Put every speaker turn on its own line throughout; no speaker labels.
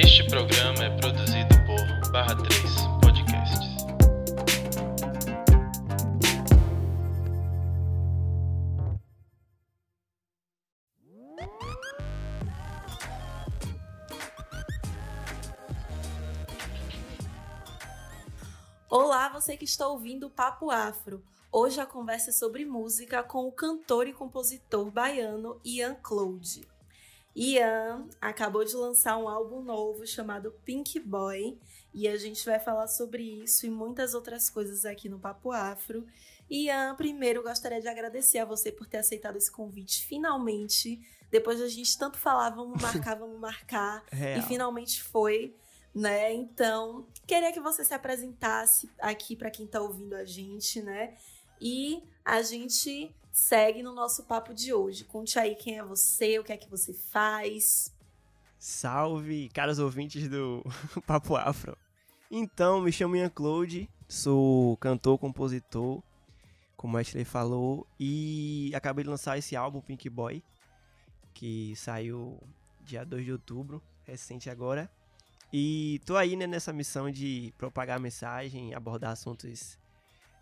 Este programa é produzido por Barra 3 Podcasts.
Olá, você que está ouvindo o Papo Afro. Hoje a conversa é sobre música com o cantor e compositor baiano Ian Claude. Ian acabou de lançar um álbum novo chamado Pink Boy e a gente vai falar sobre isso e muitas outras coisas aqui no Papo Afro. Ian, primeiro gostaria de agradecer a você por ter aceitado esse convite finalmente. Depois a gente tanto falar, vamos marcar, vamos marcar,
Real.
e finalmente foi, né? Então, queria que você se apresentasse aqui para quem tá ouvindo a gente, né? E a gente segue no nosso papo de hoje. Conte aí quem é você, o que é que você faz.
Salve, caros ouvintes do Papo Afro. Então, me chamo Ian Claude, sou cantor, compositor, como Ashley falou, e acabei de lançar esse álbum Pink Boy, que saiu dia 2 de outubro, recente agora. E tô aí né, nessa missão de propagar a mensagem, abordar assuntos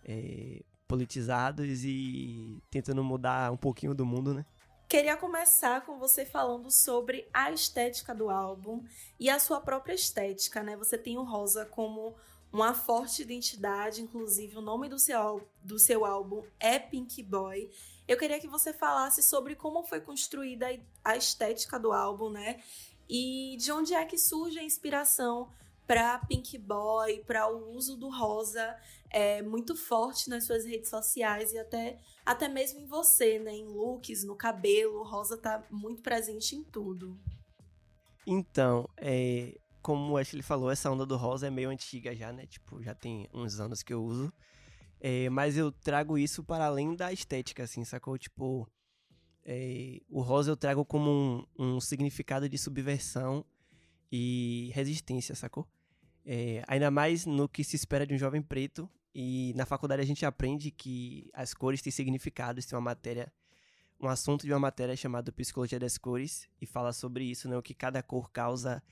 é, politizados e tentando mudar um pouquinho do mundo, né?
Queria começar com você falando sobre a estética do álbum e a sua própria estética, né? Você tem o rosa como uma forte identidade, inclusive o nome do seu, do seu álbum é Pink Boy. Eu queria que você falasse sobre como foi construída a estética do álbum, né? E de onde é que surge a inspiração para Pink Boy, para o uso do rosa é muito forte nas suas redes sociais e até, até mesmo em você, né? Em looks, no cabelo, o rosa tá muito presente em tudo.
Então, é, como o Ashley falou, essa onda do rosa é meio antiga já, né? Tipo, já tem uns anos que eu uso. É, mas eu trago isso para além da estética, assim, sacou? Tipo, é, o rosa eu trago como um, um significado de subversão e resistência, sacou? É, ainda mais no que se espera de um jovem preto. E na faculdade a gente aprende que as cores têm significados, tem uma matéria, um assunto de uma matéria chamada Psicologia das Cores, e fala sobre isso, né? O que cada cor causa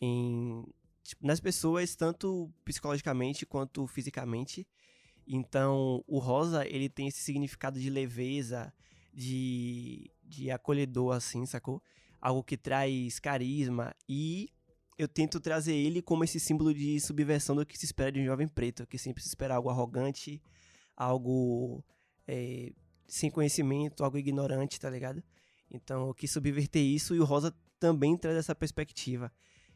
em, tipo, nas pessoas, tanto psicologicamente quanto fisicamente. Então, o rosa, ele tem esse significado de leveza, de, de acolhedor, assim, sacou? Algo que traz carisma e eu tento trazer ele como esse símbolo de subversão do que se espera de um jovem preto, que sempre se espera algo arrogante, algo é, sem conhecimento, algo ignorante, tá ligado? Então eu quis subverter isso e o Rosa também traz essa perspectiva.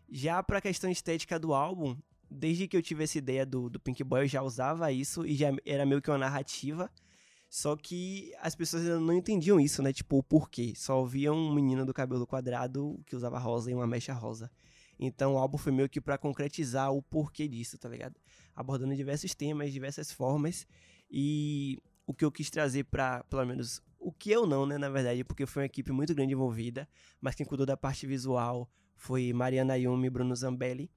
Já pra questão estética do álbum, desde que eu tive essa ideia do, do Pink Boy, eu já usava isso e já era meio que uma narrativa. Só que as pessoas ainda não entendiam isso, né? Tipo, o porquê. Só ouviam um menino do cabelo quadrado que usava rosa e uma mecha rosa. Então o álbum foi meio que para concretizar o porquê disso, tá ligado? Abordando diversos temas, diversas formas. E o que eu quis trazer para, pelo menos, o que eu não, né, na verdade, porque foi uma equipe muito grande envolvida, mas quem cuidou da parte visual foi Mariana Yumi e Bruno Zambelli.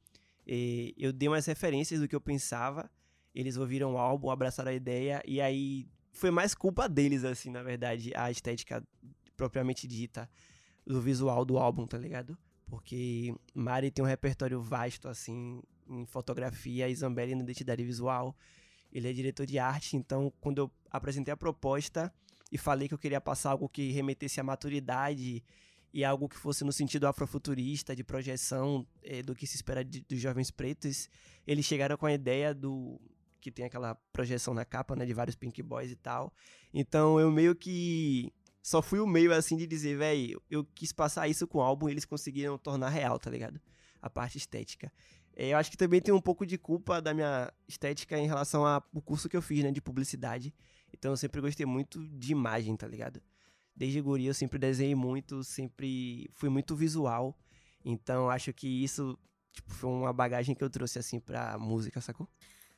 E eu dei umas referências do que eu pensava, eles ouviram o álbum, abraçaram a ideia, e aí foi mais culpa deles, assim, na verdade, a estética propriamente dita do visual do álbum, tá ligado? Porque Mari tem um repertório vasto, assim, em fotografia e Zambelli na identidade visual. Ele é diretor de arte, então quando eu apresentei a proposta e falei que eu queria passar algo que remetesse à maturidade e algo que fosse no sentido afrofuturista, de projeção é, do que se espera de, dos jovens pretos, eles chegaram com a ideia do que tem aquela projeção na capa, né, de vários Pink Boys e tal. Então eu meio que só fui o meio, assim, de dizer, velho, eu quis passar isso com o álbum e eles conseguiram tornar real, tá ligado? A parte estética. É, eu acho que também tem um pouco de culpa da minha estética em relação ao curso que eu fiz, né, de publicidade. Então eu sempre gostei muito de imagem, tá ligado? Desde guri eu sempre desenhei muito, sempre fui muito visual. Então acho que isso tipo, foi uma bagagem que eu trouxe, assim, pra música, sacou?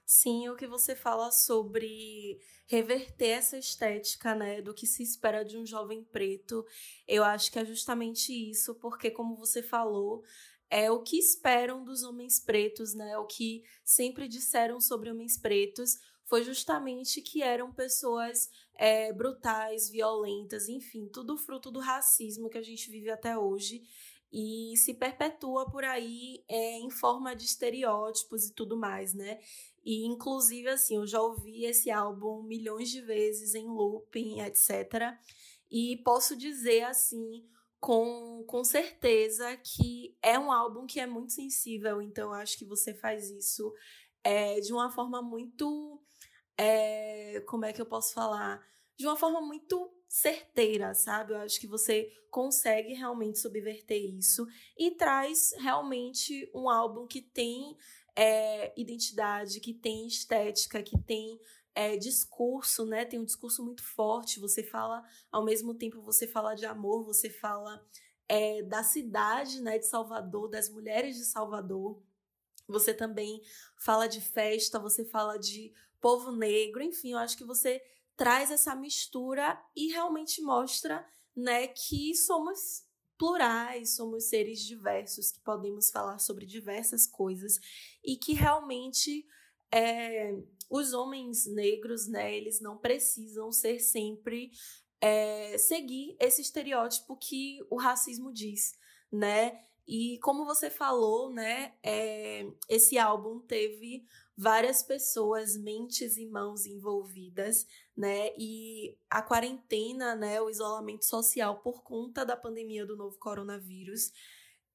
Sim, o que você fala sobre reverter essa estética, né, do que se espera de um jovem preto, eu acho que é justamente isso, porque como você falou, é o que esperam dos homens pretos, né, o que sempre disseram sobre homens pretos, foi justamente que eram pessoas é, brutais, violentas, enfim, tudo fruto do racismo que a gente vive até hoje. E se perpetua por aí é, em forma de estereótipos e tudo mais, né? E inclusive assim, eu já ouvi esse álbum milhões de vezes em looping, etc. E posso dizer assim, com, com certeza que é um álbum que é muito sensível, então acho que você faz isso é, de uma forma muito. É, como é que eu posso falar? De uma forma muito certeira, sabe? Eu acho que você consegue realmente subverter isso e traz realmente um álbum que tem é, identidade, que tem estética, que tem é, discurso, né? Tem um discurso muito forte. Você fala, ao mesmo tempo, você fala de amor, você fala é, da cidade, né? De Salvador, das mulheres de Salvador. Você também fala de festa, você fala de povo negro, enfim, eu acho que você traz essa mistura e realmente mostra, né, que somos plurais, somos seres diversos, que podemos falar sobre diversas coisas e que realmente é, os homens negros, né, eles não precisam ser sempre é, seguir esse estereótipo que o racismo diz, né? E como você falou, né, é, esse álbum teve várias pessoas, mentes e mãos envolvidas, né? E a quarentena, né, o isolamento social por conta da pandemia do novo coronavírus,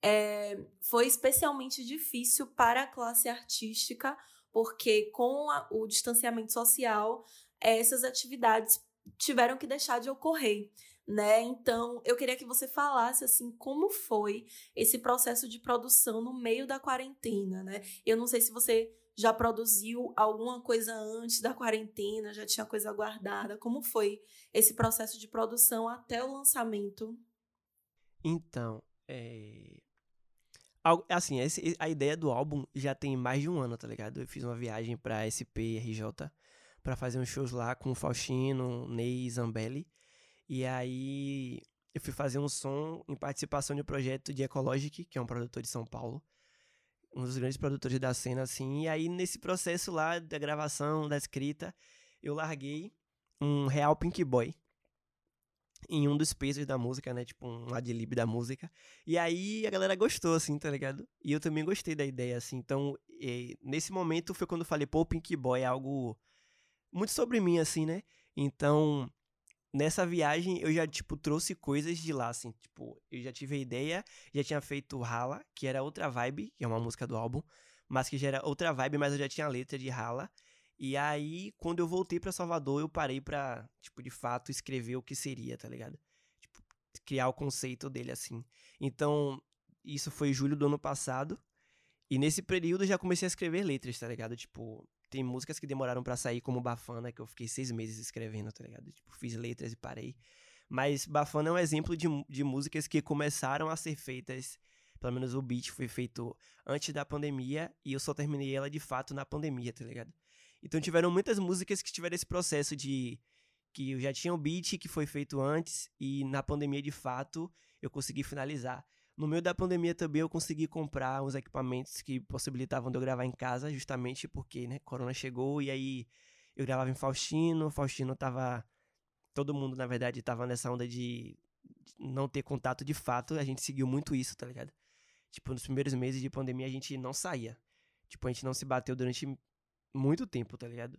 é, foi especialmente difícil para a classe artística, porque com a, o distanciamento social, essas atividades tiveram que deixar de ocorrer né? Então, eu queria que você falasse assim como foi esse processo de produção no meio da quarentena, né? Eu não sei se você já produziu alguma coisa antes da quarentena, já tinha coisa guardada. Como foi esse processo de produção até o lançamento?
Então, é... assim, a ideia do álbum já tem mais de um ano, tá ligado? Eu fiz uma viagem pra SP RJ para fazer uns shows lá com o Faustino, Ney Zambelli. E aí eu fui fazer um som em participação de um projeto de Ecologic, que é um produtor de São Paulo. Um dos grandes produtores da cena, assim. E aí, nesse processo lá da gravação, da escrita, eu larguei um real Pink Boy em um dos pesos da música, né? Tipo, um adlib da música. E aí a galera gostou, assim, tá ligado? E eu também gostei da ideia, assim. Então, nesse momento foi quando eu falei, pô, Pink Boy é algo muito sobre mim, assim, né? Então, nessa viagem eu já, tipo, trouxe coisas de lá, assim, tipo, eu já tive a ideia, já tinha feito Rala, que era outra vibe, que é uma música do álbum, mas que já era outra vibe, mas eu já tinha a letra de Rala. E aí, quando eu voltei para Salvador, eu parei pra, tipo, de fato, escrever o que seria, tá ligado? Tipo, criar o conceito dele, assim. Então, isso foi julho do ano passado. E nesse período eu já comecei a escrever letras, tá ligado? Tipo, tem músicas que demoraram para sair, como Bafana, que eu fiquei seis meses escrevendo, tá ligado? Tipo, fiz letras e parei. Mas Bafana é um exemplo de, de músicas que começaram a ser feitas. Pelo menos o beat foi feito antes da pandemia e eu só terminei ela de fato na pandemia, tá ligado? Então tiveram muitas músicas que tiveram esse processo de que eu já tinha o beat que foi feito antes e na pandemia de fato eu consegui finalizar. No meio da pandemia também eu consegui comprar uns equipamentos que possibilitavam de eu gravar em casa, justamente porque, né, corona chegou e aí eu gravava em Faustino, Faustino tava todo mundo, na verdade, tava nessa onda de não ter contato de fato, a gente seguiu muito isso, tá ligado? Tipo, nos primeiros meses de pandemia a gente não saía. Tipo, a gente não se bateu durante muito tempo, tá ligado?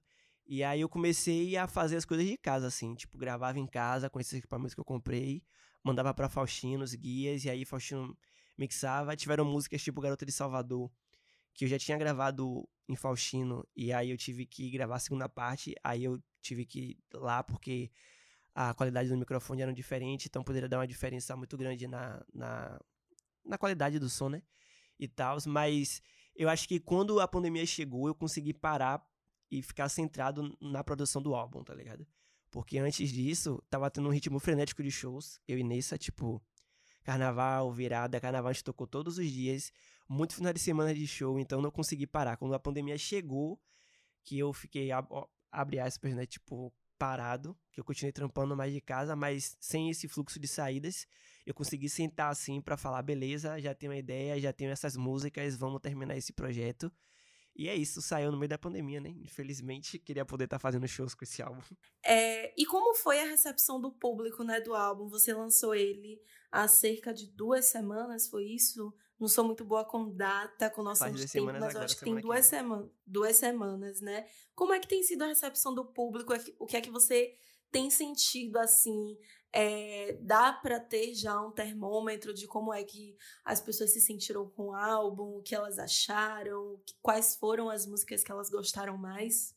E aí eu comecei a fazer as coisas de casa, assim, tipo, gravava em casa com esses equipamentos que eu comprei, mandava para Faustino os guias, e aí Faustino mixava. Tiveram músicas tipo Garota de Salvador, que eu já tinha gravado em Faustino, e aí eu tive que gravar a segunda parte, aí eu tive que ir lá porque a qualidade do microfone era diferente, então poderia dar uma diferença muito grande na, na, na qualidade do som, né? E tal, mas eu acho que quando a pandemia chegou, eu consegui parar e ficar centrado na produção do álbum, tá ligado? Porque antes disso, tava tendo um ritmo frenético de shows. Eu e Nessa, tipo, carnaval, virada, carnaval a gente tocou todos os dias. Muito final de semana de show, então não consegui parar. Quando a pandemia chegou, que eu fiquei, abre aspas, né, tipo, parado, que eu continuei trampando mais de casa, mas sem esse fluxo de saídas, eu consegui sentar assim para falar, beleza, já tenho uma ideia, já tenho essas músicas, vamos terminar esse projeto. E é isso, saiu no meio da pandemia, né? Infelizmente, queria poder estar tá fazendo shows com esse álbum.
É, e como foi a recepção do público, né, do álbum? Você lançou ele há cerca de duas semanas, foi isso? Não sou muito boa com data, com noção de tempo, mas eu acho que tem duas, sema duas semanas, né? Como é que tem sido a recepção do público? É o que é que você tem sentido, assim? É, dá para ter já um termômetro de como é que as pessoas se sentiram com o álbum, o que elas acharam, quais foram as músicas que elas gostaram mais?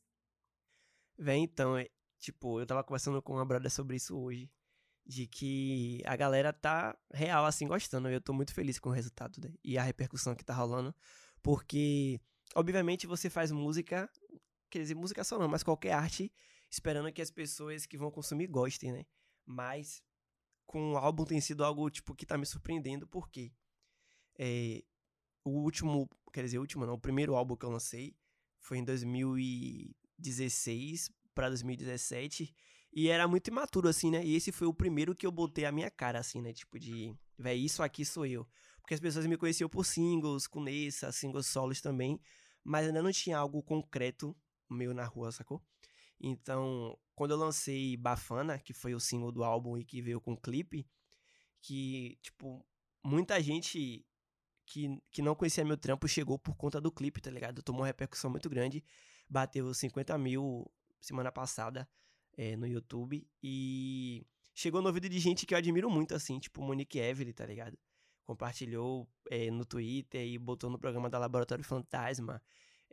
Vem, então, é, tipo, eu tava conversando com uma brother sobre isso hoje, de que a galera tá real, assim, gostando, eu tô muito feliz com o resultado né? e a repercussão que tá rolando, porque, obviamente, você faz música, quer dizer, música só não, mas qualquer arte, esperando que as pessoas que vão consumir gostem, né? Mas com o álbum tem sido algo tipo que tá me surpreendendo, porque é, o último, quer dizer, o último não, o primeiro álbum que eu lancei foi em 2016 para 2017 e era muito imaturo assim, né? E esse foi o primeiro que eu botei a minha cara assim, né? Tipo de, véi, isso aqui sou eu. Porque as pessoas me conheciam por singles, com Nessa, singles solos também, mas ainda não tinha algo concreto meu na rua, sacou? Então, quando eu lancei Bafana, que foi o single do álbum e que veio com o clipe, que, tipo, muita gente que, que não conhecia meu trampo chegou por conta do clipe, tá ligado? Tomou uma repercussão muito grande, bateu 50 mil semana passada é, no YouTube e chegou no ouvido de gente que eu admiro muito, assim, tipo Monique Evelyn, tá ligado? Compartilhou é, no Twitter e botou no programa da Laboratório Fantasma.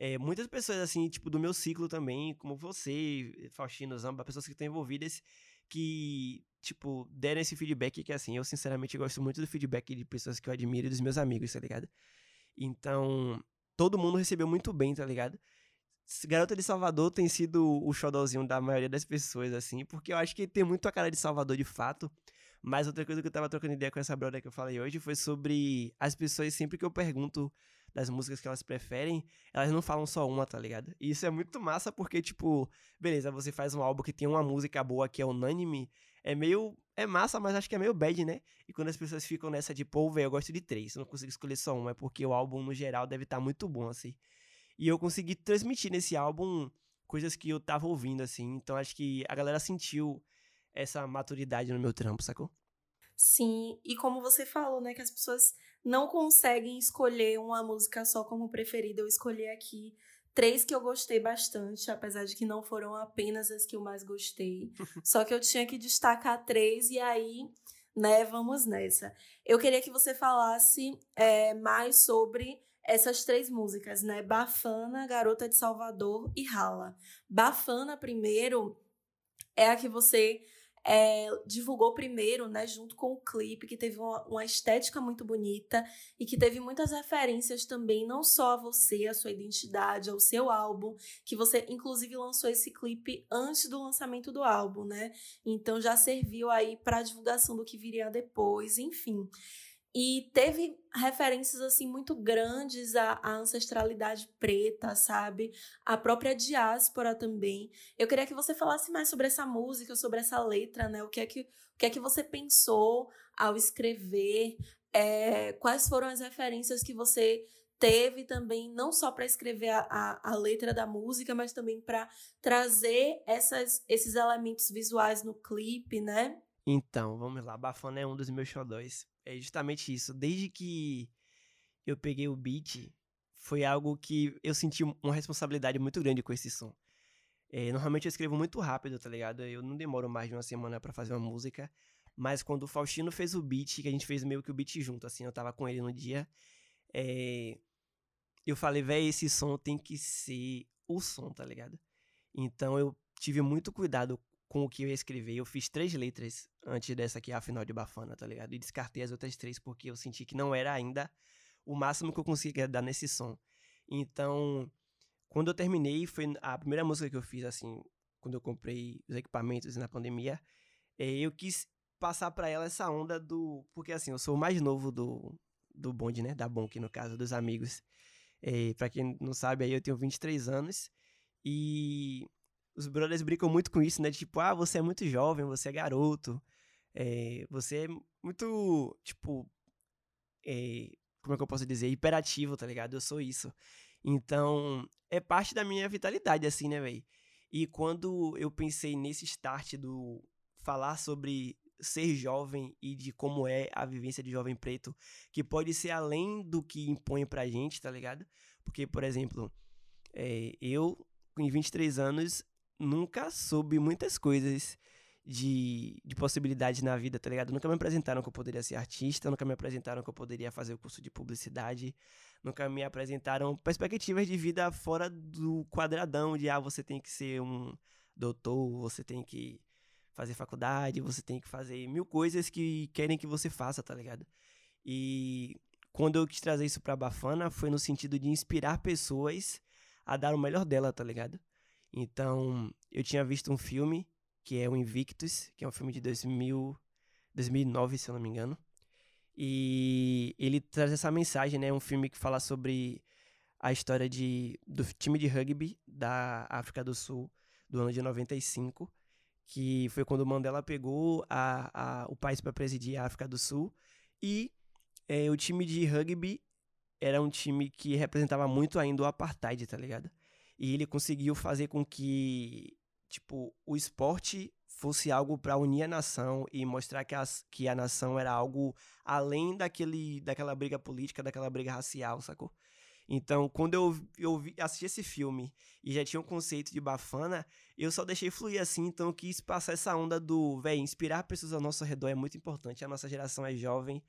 É, muitas pessoas, assim, tipo, do meu ciclo também, como você, Faustino, Zamba, pessoas que estão envolvidas, que, tipo, deram esse feedback que, assim, eu sinceramente gosto muito do feedback de pessoas que eu admiro e dos meus amigos, tá ligado? Então, todo mundo recebeu muito bem, tá ligado? Garota de Salvador tem sido o xodózinho da maioria das pessoas, assim, porque eu acho que tem muito a cara de Salvador de fato. Mas outra coisa que eu tava trocando ideia com essa brother que eu falei hoje foi sobre as pessoas, sempre que eu pergunto das músicas que elas preferem, elas não falam só uma, tá ligado? E isso é muito massa porque, tipo, beleza, você faz um álbum que tem uma música boa que é unânime, é meio. É massa, mas acho que é meio bad, né? E quando as pessoas ficam nessa de, pô, velho, eu gosto de três, eu não consigo escolher só uma, é porque o álbum, no geral, deve estar tá muito bom, assim. E eu consegui transmitir nesse álbum coisas que eu tava ouvindo, assim. Então acho que a galera sentiu essa maturidade no meu trampo, sacou?
Sim, e como você falou, né, que as pessoas não conseguem escolher uma música só como preferida. Eu escolhi aqui três que eu gostei bastante, apesar de que não foram apenas as que eu mais gostei. só que eu tinha que destacar três, e aí, né, vamos nessa. Eu queria que você falasse é, mais sobre essas três músicas, né? Bafana, Garota de Salvador e Rala. Bafana, primeiro, é a que você é, divulgou primeiro, né, junto com o clipe, que teve uma, uma, estética muito bonita e que teve muitas referências também, não só a você, a sua identidade, ao seu álbum, que você inclusive lançou esse clipe antes do lançamento do álbum, né? Então já serviu aí para divulgação do que viria depois, enfim. E teve referências assim muito grandes à, à, ancestralidade preta, sabe? A própria diáspora também. Eu queria que você falasse mais sobre essa música, sobre essa letra, né? O que é que, o que, é que você pensou ao escrever? É, quais foram as referências que você teve também, não só para escrever a, a, a, letra da música, mas também para trazer essas, esses elementos visuais no clipe, né?
Então, vamos lá. Bafana é um dos meus xodóis é justamente isso. Desde que eu peguei o beat, foi algo que eu senti uma responsabilidade muito grande com esse som. É, normalmente eu escrevo muito rápido, tá ligado? Eu não demoro mais de uma semana para fazer uma música. Mas quando o Faustino fez o beat, que a gente fez meio que o beat junto, assim, eu tava com ele no dia, é... eu falei, véi, esse som tem que ser o som, tá ligado? Então eu tive muito cuidado com o que eu ia escrever. Eu fiz três letras antes dessa aqui, a final de Bafana, tá ligado? E descartei as outras três porque eu senti que não era ainda o máximo que eu conseguia dar nesse som. Então, quando eu terminei, foi a primeira música que eu fiz, assim, quando eu comprei os equipamentos na pandemia, é, eu quis passar para ela essa onda do. Porque, assim, eu sou o mais novo do, do bonde, né? Da Bonk, no caso, dos amigos. É, para quem não sabe, aí eu tenho 23 anos. E os brothers brincam muito com isso, né? Tipo, ah, você é muito jovem, você é garoto, é, você é muito, tipo, é, como é que eu posso dizer? Hiperativo, tá ligado? Eu sou isso. Então, é parte da minha vitalidade, assim, né, velho? E quando eu pensei nesse start do falar sobre ser jovem e de como é a vivência de jovem preto, que pode ser além do que impõe pra gente, tá ligado? Porque, por exemplo, é, eu, com 23 anos, nunca soube muitas coisas de, de possibilidades na vida, tá ligado? Nunca me apresentaram que eu poderia ser artista, nunca me apresentaram que eu poderia fazer o curso de publicidade, nunca me apresentaram perspectivas de vida fora do quadradão de, ah, você tem que ser um doutor, você tem que fazer faculdade, você tem que fazer mil coisas que querem que você faça, tá ligado? E quando eu quis trazer isso pra Bafana, foi no sentido de inspirar pessoas a dar o melhor dela, tá ligado? Então, eu tinha visto um filme, que é o Invictus, que é um filme de 2000, 2009, se eu não me engano. E ele traz essa mensagem, né? Um filme que fala sobre a história de, do time de rugby da África do Sul, do ano de 95 que foi quando o Mandela pegou a, a, o país para presidir a África do Sul. E é, o time de rugby era um time que representava muito ainda o apartheid, tá ligado? E ele conseguiu fazer com que, tipo, o esporte fosse algo para unir a nação e mostrar que, as, que a nação era algo além daquele, daquela briga política, daquela briga racial, sacou? Então, quando eu, eu assisti esse filme e já tinha um conceito de bafana, eu só deixei fluir assim, então eu quis passar essa onda do, velho, inspirar pessoas ao nosso redor é muito importante. A nossa geração é jovem,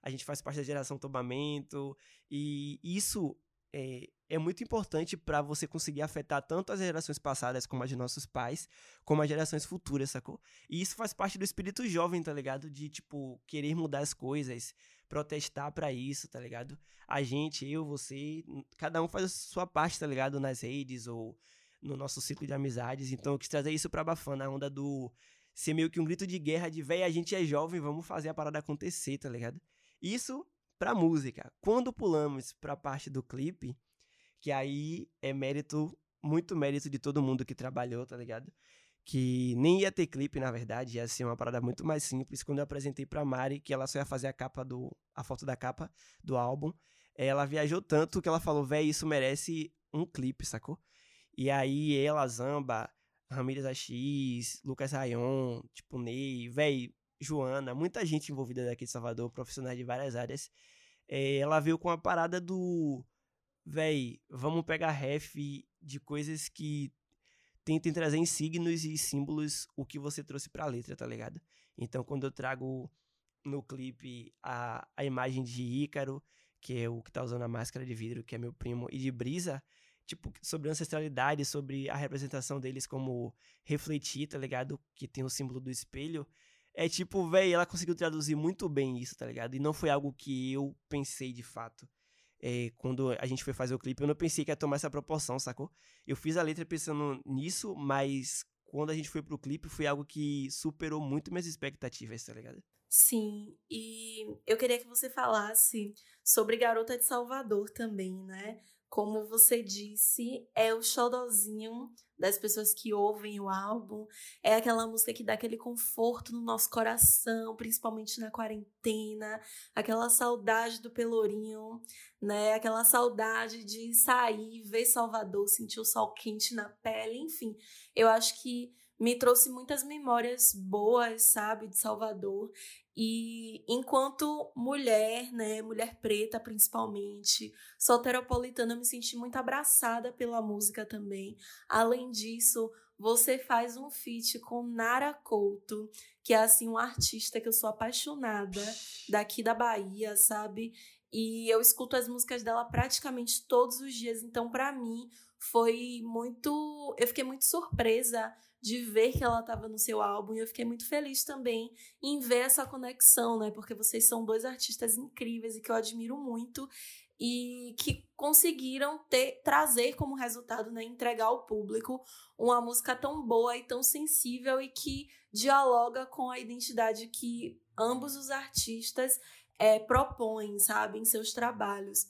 a gente faz parte da geração tombamento, e isso é, é muito importante para você conseguir afetar tanto as gerações passadas, como as de nossos pais, como as gerações futuras, sacou? E isso faz parte do espírito jovem, tá ligado? De, tipo, querer mudar as coisas, protestar para isso, tá ligado? A gente, eu, você, cada um faz a sua parte, tá ligado? Nas redes ou no nosso ciclo de amizades. Então eu quis trazer isso pra Bafana, a onda do ser meio que um grito de guerra de, véi, a gente é jovem, vamos fazer a parada acontecer, tá ligado? Isso pra música. Quando pulamos pra parte do clipe, que aí é mérito, muito mérito de todo mundo que trabalhou, tá ligado? Que nem ia ter clipe, na verdade, ia ser uma parada muito mais simples. Quando eu apresentei pra Mari que ela só ia fazer a capa do. a foto da capa do álbum, ela viajou tanto que ela falou, véi, isso merece um clipe, sacou? E aí ela, Zamba, Ramírez AX, Lucas Rayon, tipo Ney, véi, Joana, muita gente envolvida daqui de Salvador, profissionais de várias áreas. É, ela veio com a parada do. Véi, vamos pegar ref de coisas que tentem trazer em signos e símbolos o que você trouxe pra letra, tá ligado? Então, quando eu trago no clipe a, a imagem de Ícaro, que é o que tá usando a máscara de vidro, que é meu primo, e de Brisa, tipo, sobre ancestralidade, sobre a representação deles como refletir, tá ligado? Que tem o símbolo do espelho. É tipo, velho, ela conseguiu traduzir muito bem isso, tá ligado? E não foi algo que eu pensei de fato. É, quando a gente foi fazer o clipe, eu não pensei que ia tomar essa proporção, sacou? Eu fiz a letra pensando nisso, mas quando a gente foi pro clipe, foi algo que superou muito minhas expectativas, tá ligado?
Sim, e eu queria que você falasse sobre Garota de Salvador também, né? Como você disse, é o xodozinho das pessoas que ouvem o álbum. É aquela música que dá aquele conforto no nosso coração, principalmente na quarentena, aquela saudade do Pelourinho, né? Aquela saudade de sair, ver Salvador, sentir o sol quente na pele, enfim. Eu acho que me trouxe muitas memórias boas, sabe, de Salvador. E enquanto mulher, né, mulher preta principalmente, soteropolitana, eu me senti muito abraçada pela música também. Além disso, você faz um feat com Nara Couto, que é assim um artista que eu sou apaixonada daqui da Bahia, sabe? E eu escuto as músicas dela praticamente todos os dias, então para mim foi muito, eu fiquei muito surpresa de ver que ela estava no seu álbum e eu fiquei muito feliz também em ver essa conexão, né? Porque vocês são dois artistas incríveis e que eu admiro muito e que conseguiram ter, trazer como resultado, né, entregar ao público uma música tão boa e tão sensível e que dialoga com a identidade que ambos os artistas é, propõem, sabe, em seus trabalhos.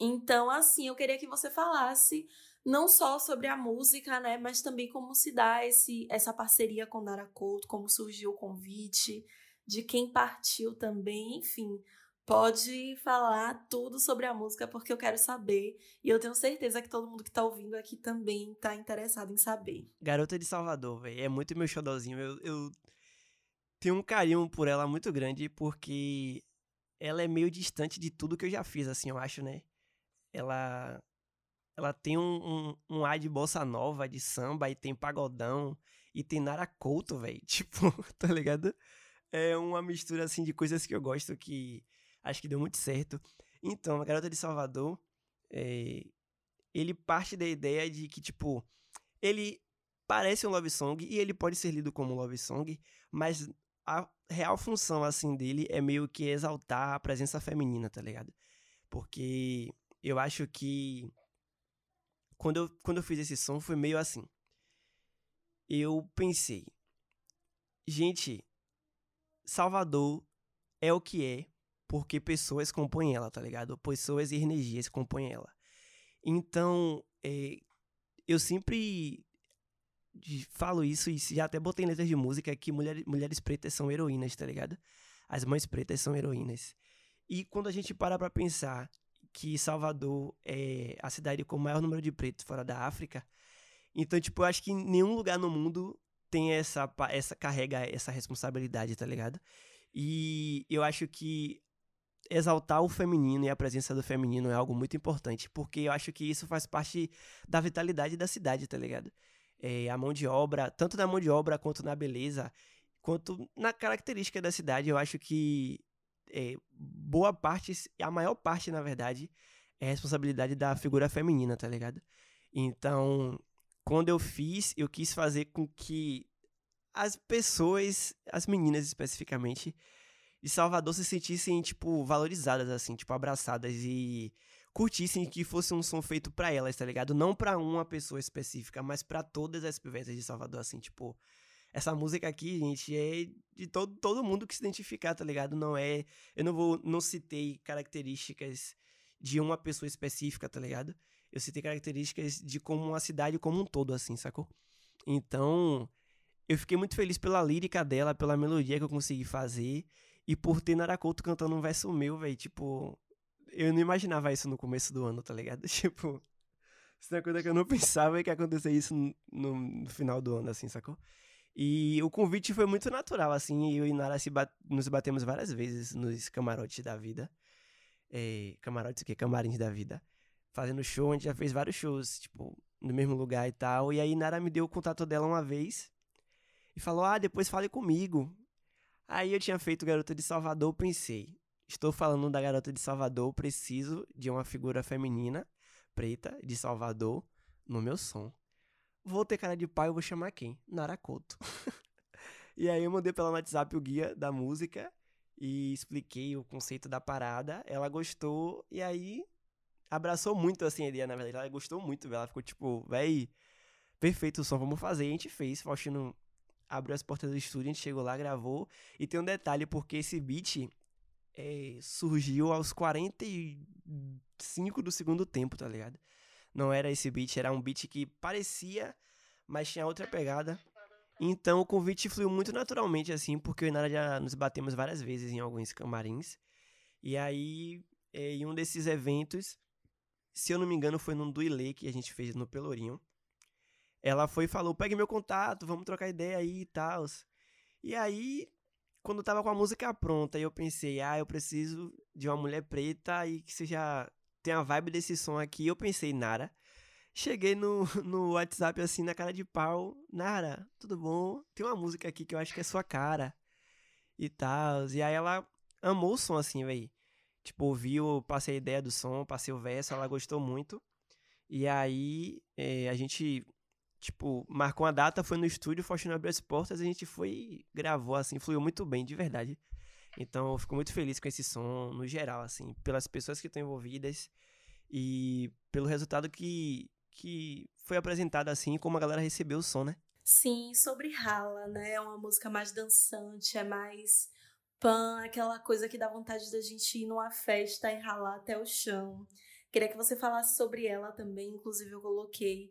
Então, assim, eu queria que você falasse não só sobre a música, né, mas também como se dá esse, essa parceria com Nara Couto, como surgiu o convite, de quem partiu também, enfim, Pode falar tudo sobre a música porque eu quero saber e eu tenho certeza que todo mundo que tá ouvindo aqui também tá interessado em saber.
Garota de Salvador, velho, é muito meu xodózinho. Eu, eu tenho um carinho por ela muito grande porque ela é meio distante de tudo que eu já fiz, assim, eu acho, né? Ela ela tem um, um, um ar de bossa nova, de samba, e tem pagodão, e tem Nara Couto, velho. Tipo, tá ligado? É uma mistura, assim, de coisas que eu gosto que acho que deu muito certo. Então, a Garota de Salvador, é, ele parte da ideia de que, tipo, ele parece um love song e ele pode ser lido como love song, mas a real função, assim, dele é meio que exaltar a presença feminina, tá ligado? Porque eu acho que quando eu, quando eu fiz esse som foi meio assim. Eu pensei, gente, Salvador é o que é porque pessoas compõem ela, tá ligado? Pessoas e energias compõem ela. Então, é, eu sempre falo isso e já até botei em letras de música que mulher, mulheres pretas são heroínas, tá ligado? As mães pretas são heroínas. E quando a gente para pra pensar que Salvador é a cidade com o maior número de pretos fora da África, então, tipo, eu acho que nenhum lugar no mundo tem essa, essa carrega essa responsabilidade, tá ligado? E eu acho que exaltar o feminino e a presença do feminino é algo muito importante, porque eu acho que isso faz parte da vitalidade da cidade, tá ligado? É, a mão de obra, tanto na mão de obra quanto na beleza, quanto na característica da cidade, eu acho que é, boa parte, a maior parte, na verdade, é responsabilidade da figura feminina, tá ligado? Então, quando eu fiz, eu quis fazer com que as pessoas, as meninas especificamente, de Salvador se sentissem, tipo, valorizadas, assim, tipo, abraçadas e curtissem que fosse um som feito para elas, tá ligado? Não para uma pessoa específica, mas para todas as pivetas de Salvador, assim, tipo, essa música aqui, gente, é de todo, todo mundo que se identificar, tá ligado? Não é, eu não vou, não citei características de uma pessoa específica, tá ligado? Eu citei características de como uma cidade como um todo, assim, sacou? Então, eu fiquei muito feliz pela lírica dela, pela melodia que eu consegui fazer. E por ter Narakoto cantando um verso meu, velho, tipo, eu não imaginava isso no começo do ano, tá ligado? Tipo, isso é uma coisa que eu não pensava que ia acontecer isso no, no, final do ano, assim, sacou? E o convite foi muito natural, assim, eu e Nara bat nos batemos várias vezes nos camarotes da vida. É, camarotes o quê? Camarins da vida. Fazendo show, a gente já fez vários shows, tipo, no mesmo lugar e tal. E aí Nara me deu o contato dela uma vez e falou: Ah, depois fale comigo. Aí eu tinha feito Garota de Salvador, pensei, estou falando da Garota de Salvador, preciso de uma figura feminina, preta, de Salvador, no meu som. Vou ter cara de pai, eu vou chamar quem? Narakoto. e aí eu mandei pela WhatsApp o guia da música e expliquei o conceito da parada. Ela gostou e aí abraçou muito assim a ideia, na verdade. Ela gostou muito, ela ficou tipo, véi, perfeito som, vamos fazer. E a gente fez. Faustino abriu as portas do estúdio, a gente chegou lá, gravou. E tem um detalhe, porque esse beat é, surgiu aos 45 do segundo tempo, tá ligado? Não era esse beat, era um beat que parecia, mas tinha outra pegada. Então o convite fluiu muito naturalmente, assim, porque eu e Nara já nos batemos várias vezes em alguns camarins. E aí, é, em um desses eventos, se eu não me engano, foi num duilê que a gente fez no Pelourinho ela foi e falou: pegue meu contato, vamos trocar ideia aí e tal. E aí, quando eu tava com a música pronta, eu pensei: ah, eu preciso de uma mulher preta e que seja. Tem a vibe desse som aqui. Eu pensei, Nara. Cheguei no, no WhatsApp assim, na cara de pau: Nara, tudo bom? Tem uma música aqui que eu acho que é sua cara e tal. E aí ela amou o som assim, velho. Tipo, ouviu, passei a ideia do som, passei o verso, ela gostou muito. E aí é, a gente Tipo, marcou uma data, foi no estúdio, Faustino abriu as portas, a gente foi gravou, assim, fluiu muito bem, de verdade. Então, eu fico muito feliz com esse som, no geral, assim, pelas pessoas que estão envolvidas e pelo resultado que, que foi apresentado, assim, como a galera recebeu o som, né?
Sim, sobre Rala, né? É uma música mais dançante, é mais pan, aquela coisa que dá vontade da gente ir numa festa e ralar até o chão. Queria que você falasse sobre ela também, inclusive eu coloquei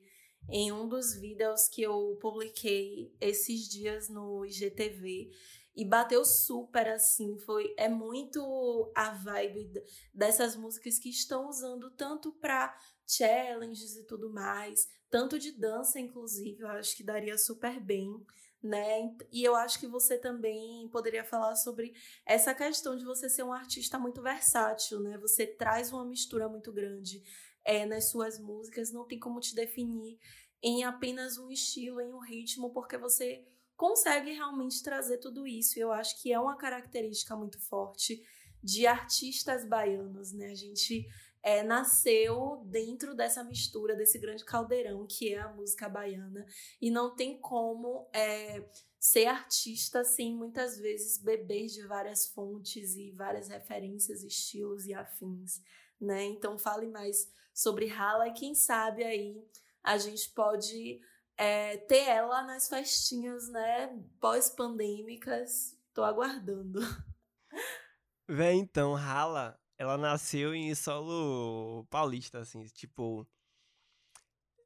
em um dos vídeos que eu publiquei esses dias no IGTV. E bateu super assim, foi é muito a vibe dessas músicas que estão usando tanto para challenges e tudo mais, tanto de dança inclusive, eu acho que daria super bem né? E eu acho que você também poderia falar sobre essa questão de você ser um artista muito versátil, né? Você traz uma mistura muito grande é, nas suas músicas, não tem como te definir em apenas um estilo, em um ritmo, porque você consegue realmente trazer tudo isso. Eu acho que é uma característica muito forte de artistas baianos, né? A gente é, nasceu dentro dessa mistura, desse grande caldeirão que é a música baiana. E não tem como é, ser artista sem muitas vezes beber de várias fontes e várias referências, estilos e afins. Né? Então fale mais sobre Rala e quem sabe aí a gente pode é, ter ela nas festinhas né, pós-pandêmicas. Tô aguardando.
Véi, então, Rala ela nasceu em solo paulista, assim, tipo.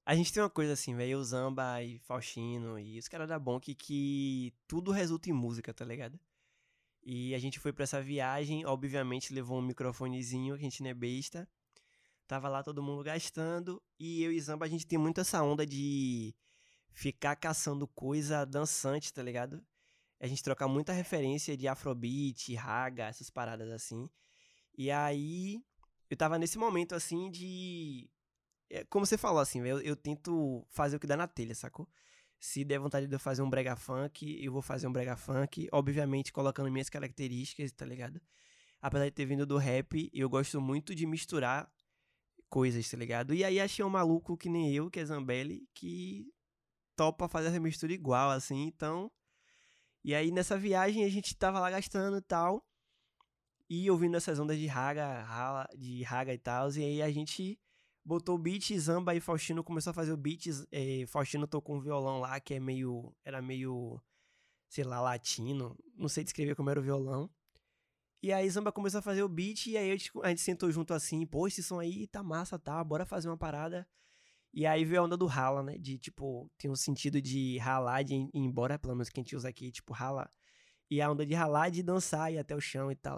A gente tem uma coisa assim, velho, Zamba e Faustino e os caras da Bonk que tudo resulta em música, tá ligado? E a gente foi para essa viagem, obviamente levou um microfonezinho, que a gente não é besta. Tava lá todo mundo gastando. E eu e Zamba, a gente tem muito essa onda de ficar caçando coisa dançante, tá ligado? A gente troca muita referência de afrobeat, raga, essas paradas assim. E aí, eu tava nesse momento, assim, de. É, como você falou, assim, eu, eu tento fazer o que dá na telha, sacou? Se der vontade de eu fazer um brega funk, eu vou fazer um brega funk, obviamente colocando minhas características, tá ligado? Apesar de ter vindo do rap, eu gosto muito de misturar coisas, tá ligado? E aí achei um maluco que nem eu, que é Zambelli, que topa fazer essa mistura igual, assim, então. E aí nessa viagem a gente tava lá gastando e tal. E ouvindo essas ondas de raga, de raga e tal. E aí a gente botou o beat, Zamba e Faustino começou a fazer o beat. É, Faustino tocou um violão lá que é meio. Era meio. Sei lá, latino. Não sei descrever como era o violão. E aí Zamba começou a fazer o beat. E aí a gente, a gente sentou junto assim. Pô, esse som aí tá massa, tá? Bora fazer uma parada. E aí veio a onda do rala, né? De tipo, tem um sentido de ralar, de ir embora, pelo menos que a gente usa aqui, tipo, rala. E a onda de ralar, de dançar, ir até o chão e tal.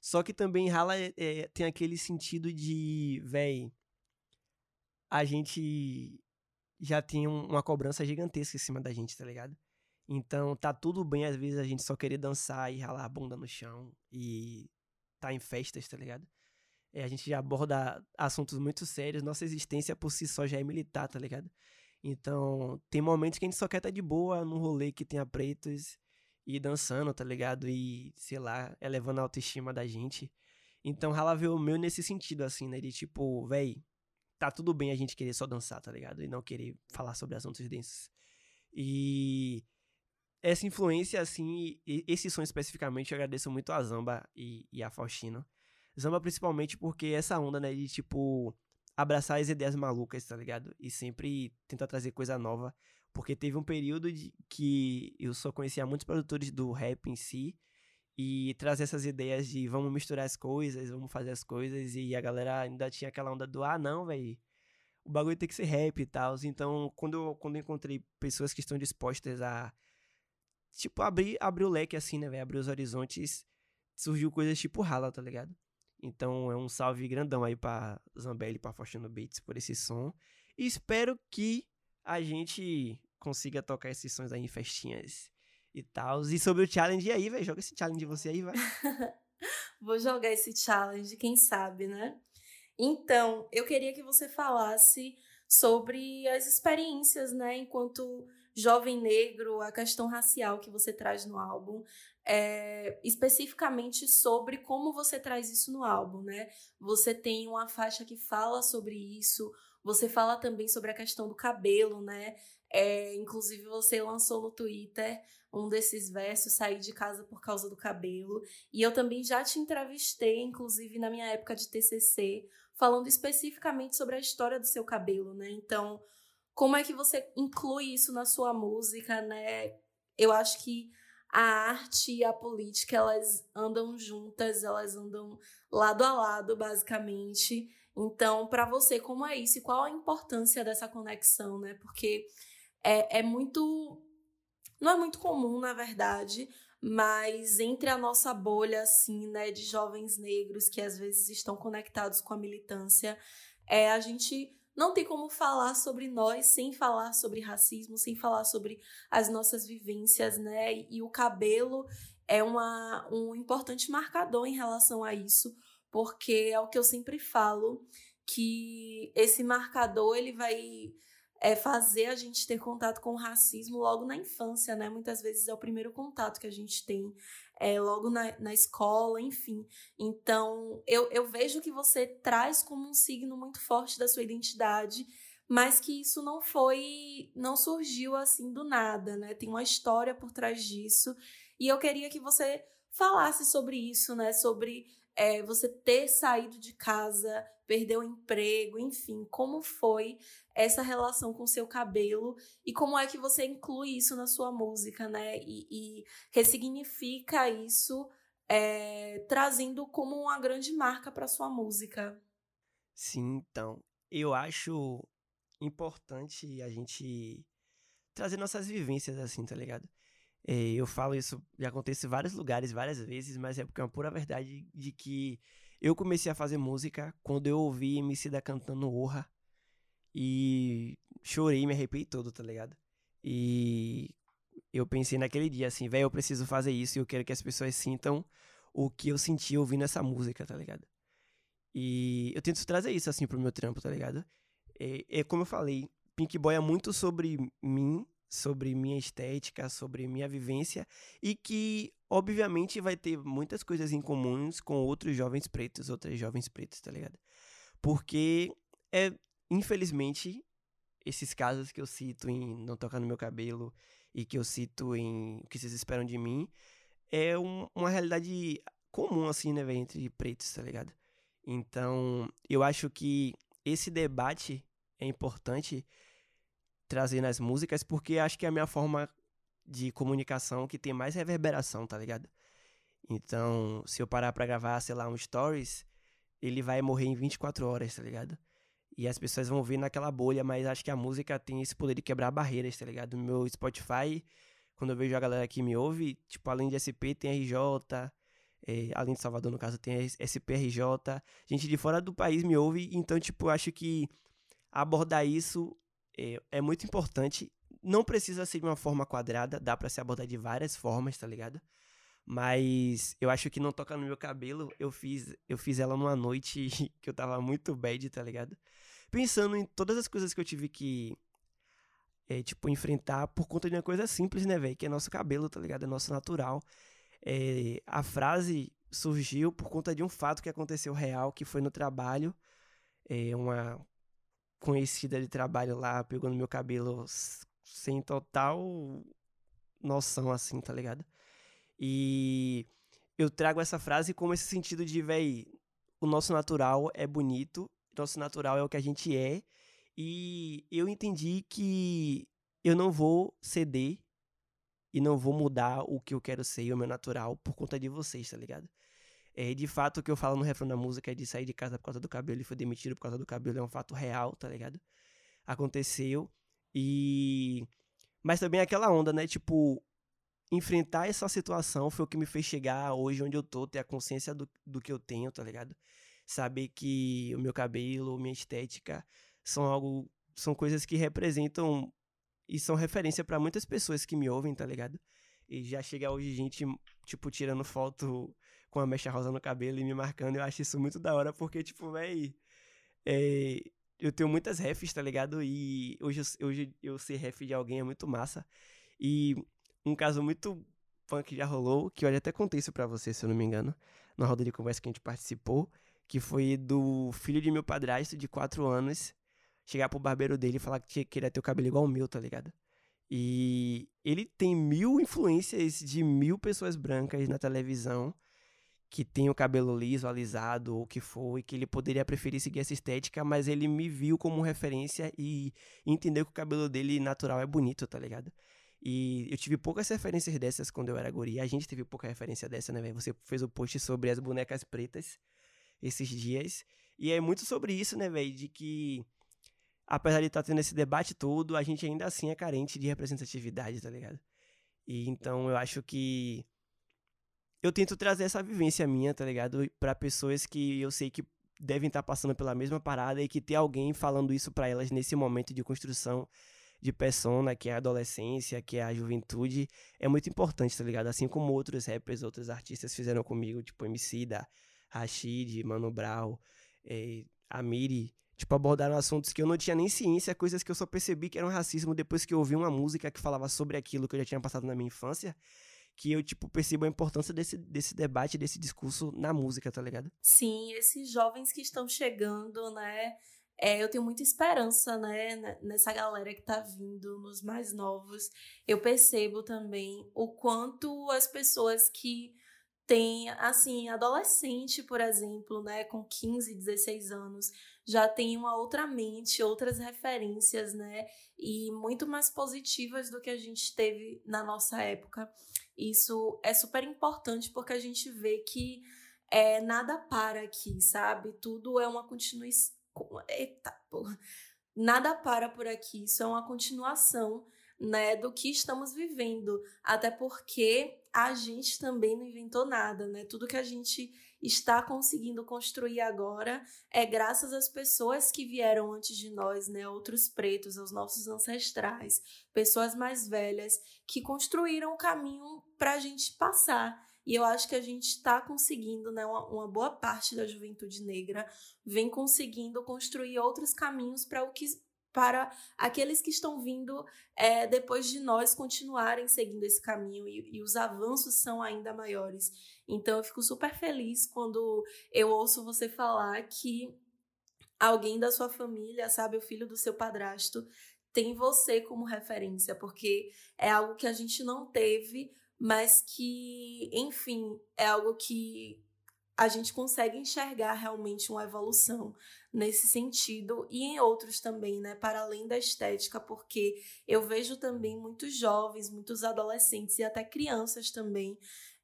Só que também rala é, tem aquele sentido de, véi, a gente já tem um, uma cobrança gigantesca em cima da gente, tá ligado? Então tá tudo bem, às vezes, a gente só querer dançar e ralar a bunda no chão e tá em festas, tá ligado? É, a gente já aborda assuntos muito sérios, nossa existência por si só já é militar, tá ligado? Então, tem momentos que a gente só quer estar tá de boa num rolê que tenha pretos e dançando, tá ligado? E, sei lá, elevando a autoestima da gente. Então, Rala veio o meu nesse sentido, assim, né? De tipo, véi, tá tudo bem a gente querer só dançar, tá ligado? E não querer falar sobre assuntos densos. E essa influência, assim, esse som especificamente, eu agradeço muito a Zamba e, e a Faustino. Zamba principalmente porque essa onda, né, de tipo, abraçar as ideias malucas, tá ligado? E sempre tentar trazer coisa nova. Porque teve um período de que eu só conhecia muitos produtores do rap em si e trazer essas ideias de vamos misturar as coisas, vamos fazer as coisas e a galera ainda tinha aquela onda do ah, não, velho. O bagulho tem que ser rap e tal. Então, quando eu, quando eu encontrei pessoas que estão dispostas a tipo abrir, abrir o leque assim, né, velho, abrir os horizontes, surgiu coisas tipo Rala, tá ligado? Então é um salve grandão aí pra Zambelli, pra Faustino Beats por esse som. E espero que a gente consiga tocar esses sons aí em festinhas e tal. E sobre o challenge aí, velho, joga esse challenge de você aí, vai.
Vou jogar esse challenge, quem sabe, né? Então, eu queria que você falasse sobre as experiências, né, enquanto jovem negro, a questão racial que você traz no álbum, é, especificamente sobre como você traz isso no álbum, né? Você tem uma faixa que fala sobre isso, você fala também sobre a questão do cabelo, né? É, inclusive, você lançou no Twitter um desses versos, sair de casa por causa do cabelo. E eu também já te entrevistei, inclusive na minha época de TCC, falando especificamente sobre a história do seu cabelo, né? Então, como é que você inclui isso na sua música, né? Eu acho que a arte e a política, elas andam juntas, elas andam lado a lado, basicamente. Então, para você, como é isso e qual a importância dessa conexão, né? Porque é, é muito. Não é muito comum, na verdade, mas entre a nossa bolha, assim, né, de jovens negros que às vezes estão conectados com a militância, é, a gente não tem como falar sobre nós sem falar sobre racismo, sem falar sobre as nossas vivências, né? E, o cabelo é uma, um importante marcador em relação a isso, porque é o que eu sempre falo, que esse marcador ele vai é fazer a gente ter contato com o racismo logo na infância, né? Muitas vezes é o primeiro contato que a gente tem, é, logo na, na escola, enfim. Então, eu, eu vejo que você traz como um signo muito forte da sua identidade, mas que isso não foi, não surgiu assim do nada, né? Tem uma história por trás disso. E eu queria que você falasse sobre isso, né? Sobre é, você ter saído de casa, perdeu emprego, enfim, como foi essa relação com seu cabelo e como é que você inclui isso na sua música, né? E, e ressignifica isso, é, trazendo como uma grande marca para sua música.
Sim, então, eu acho importante a gente trazer nossas vivências assim, tá ligado? É, eu falo isso, já acontece em vários lugares, várias vezes, mas é porque é uma pura verdade de que eu comecei a fazer música quando eu ouvi MC da cantando Orra. E chorei, me arrepiei todo, tá ligado? E eu pensei naquele dia assim, velho, eu preciso fazer isso e eu quero que as pessoas sintam o que eu senti ouvindo essa música, tá ligado? E eu tento trazer isso assim pro meu trampo, tá ligado? É, é como eu falei, Pink Boy é muito sobre mim, sobre minha estética, sobre minha vivência e que obviamente vai ter muitas coisas em comuns com outros jovens pretos, outras jovens pretas, tá ligado? Porque é, infelizmente, esses casos que eu cito em Não Tocar no Meu Cabelo e que eu cito em O que vocês esperam de mim, é um, uma realidade comum, assim, né, véio, entre pretos, tá ligado? Então, eu acho que esse debate é importante trazer nas músicas, porque acho que é a minha forma de comunicação que tem mais reverberação, tá ligado? Então, se eu parar pra gravar, sei lá, um stories, ele vai morrer em 24 horas, tá ligado? E as pessoas vão ver naquela bolha, mas acho que a música tem esse poder de quebrar barreiras, tá ligado? No meu Spotify, quando eu vejo a galera que me ouve, tipo, além de SP, tem RJ, é, além de Salvador, no caso, tem SPRJ. Gente de fora do país me ouve, então, tipo, acho que abordar isso é, é muito importante não precisa ser de uma forma quadrada, dá para se abordar de várias formas, tá ligado? Mas eu acho que não toca no meu cabelo. Eu fiz, eu fiz ela numa noite que eu tava muito bad, tá ligado? Pensando em todas as coisas que eu tive que é, tipo, enfrentar por conta de uma coisa simples, né, velho? Que é nosso cabelo, tá ligado? É nosso natural. É, a frase surgiu por conta de um fato que aconteceu real, que foi no trabalho. É, uma conhecida de trabalho lá pegou no meu cabelo sem total noção, assim, tá ligado? E eu trago essa frase como esse sentido de, véi, o nosso natural é bonito, nosso natural é o que a gente é, e eu entendi que eu não vou ceder e não vou mudar o que eu quero ser, o meu natural, por conta de vocês, tá ligado? É, de fato, o que eu falo no refrão da música é de sair de casa por causa do cabelo e foi demitido por causa do cabelo, é um fato real, tá ligado? Aconteceu. E. Mas também aquela onda, né? Tipo, enfrentar essa situação foi o que me fez chegar hoje onde eu tô, ter a consciência do, do que eu tenho, tá ligado? Saber que o meu cabelo, minha estética são algo. São coisas que representam e são referência para muitas pessoas que me ouvem, tá ligado? E já chega hoje gente, tipo, tirando foto com a mecha rosa no cabelo e me marcando. Eu acho isso muito da hora, porque, tipo, véi. É, eu tenho muitas refs, tá ligado? E hoje, hoje eu ser ref de alguém é muito massa. E um caso muito que já rolou, que eu até contei isso pra você, se eu não me engano, na roda de conversa que a gente participou, que foi do filho de meu padrasto de 4 anos chegar pro barbeiro dele e falar que queria ter o cabelo igual o meu, tá ligado? E ele tem mil influências de mil pessoas brancas na televisão que tem o cabelo liso, alisado, ou o que for, e que ele poderia preferir seguir essa estética, mas ele me viu como referência e entendeu que o cabelo dele natural é bonito, tá ligado? E eu tive poucas referências dessas quando eu era guri. A gente teve pouca referência dessa, né, velho? Você fez o post sobre as bonecas pretas esses dias. E é muito sobre isso, né, velho? De que, apesar de estar tá tendo esse debate todo, a gente ainda assim é carente de representatividade, tá ligado? E então eu acho que eu tento trazer essa vivência minha, tá ligado? Para pessoas que eu sei que devem estar tá passando pela mesma parada e que ter alguém falando isso para elas nesse momento de construção de persona, que é a adolescência, que é a juventude, é muito importante, tá ligado? Assim como outros rappers, outros artistas fizeram comigo, tipo MC da Rashid, Mano Brown, eh, Amiri, tipo, abordaram assuntos que eu não tinha nem ciência, coisas que eu só percebi que eram racismo depois que eu ouvi uma música que falava sobre aquilo que eu já tinha passado na minha infância que eu, tipo, percebo a importância desse, desse debate, desse discurso na música, tá ligado?
Sim, esses jovens que estão chegando, né? É, eu tenho muita esperança, né, nessa galera que tá vindo, nos mais novos. Eu percebo também o quanto as pessoas que têm, assim, adolescente, por exemplo, né, com 15, 16 anos, já tem uma outra mente, outras referências, né, e muito mais positivas do que a gente teve na nossa época. Isso é super importante porque a gente vê que é, nada para aqui, sabe? Tudo é uma continuação. Eita, porra. Nada para por aqui. Isso é uma continuação né, do que estamos vivendo. Até porque a gente também não inventou nada, né? Tudo que a gente está conseguindo construir agora é graças às pessoas que vieram antes de nós, né? Outros pretos, aos nossos ancestrais, pessoas mais velhas que construíram o caminho para a gente passar. E eu acho que a gente está conseguindo, né? Uma, uma, boa parte da juventude negra vem conseguindo construir outros caminhos para o que para aqueles que estão vindo é, depois de nós continuarem seguindo esse caminho e, e, os avanços são ainda maiores. Então eu fico super feliz quando eu ouço você falar que alguém da sua família, sabe, o filho do seu padrasto, tem você como referência, porque é algo que a gente não teve, mas que, enfim, é algo que a gente consegue enxergar realmente uma evolução nesse sentido e em outros também, né, para além da estética, porque eu vejo também muitos jovens, muitos adolescentes e até crianças também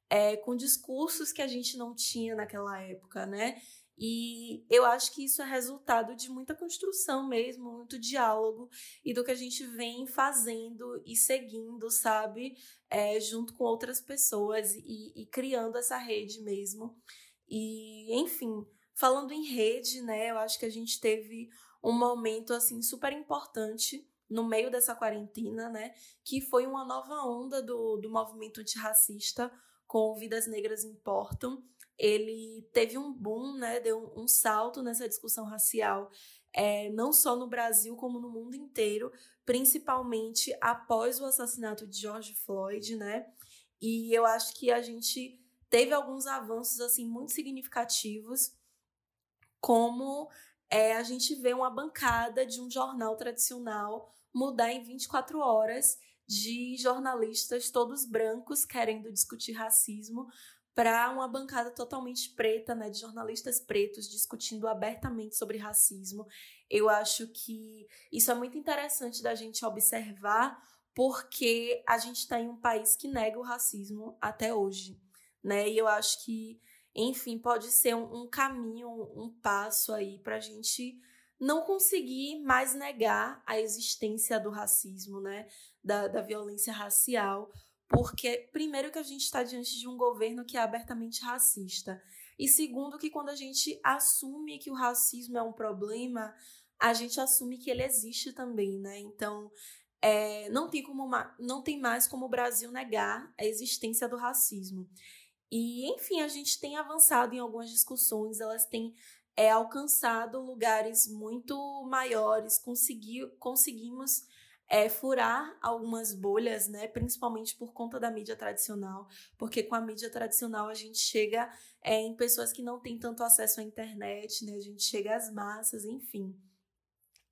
é, com discursos que a gente não tinha naquela época, né? E eu acho que isso é resultado de muita construção mesmo, muito diálogo e do que a gente vem fazendo e seguindo, sabe? É, junto com outras pessoas e, e criando essa rede mesmo. E, enfim, falando em rede, né, eu acho que a gente teve um momento assim super importante no meio dessa quarentena, né, que foi uma nova onda do, do movimento antirracista com Vidas Negras Importam. Ele teve um boom, né, deu um, salto nessa discussão racial, é, não só no Brasil, como no mundo inteiro, principalmente após o assassinato de George Floyd, né? E eu acho que a gente teve alguns avanços assim muito significativos, como é, a gente vê uma bancada de um jornal tradicional mudar em 24 horas de jornalistas todos brancos querendo discutir racismo para uma bancada totalmente preta, né, de jornalistas pretos discutindo abertamente sobre racismo. Eu acho que isso é muito interessante da gente observar, porque a gente está em um país que nega o racismo até hoje né? E eu acho que, enfim, pode ser um, um caminho, um, passo aí para a gente não conseguir mais negar a existência do racismo, né? Da, da violência racial, porque, primeiro, que a gente está diante de um governo que é abertamente racista, e segundo, que quando a gente assume que o racismo é um problema, a gente assume que ele existe também, né? Então, é, não, tem como, não tem mais como o Brasil negar a existência do racismo. E, enfim, a gente tem avançado em algumas discussões, elas têm é, alcançado lugares muito maiores, consegui, conseguimos é, furar algumas bolhas, né? Principalmente por conta da mídia tradicional, porque com a mídia tradicional a gente chega é, em pessoas que não têm tanto acesso à internet, né? A gente chega às massas, enfim.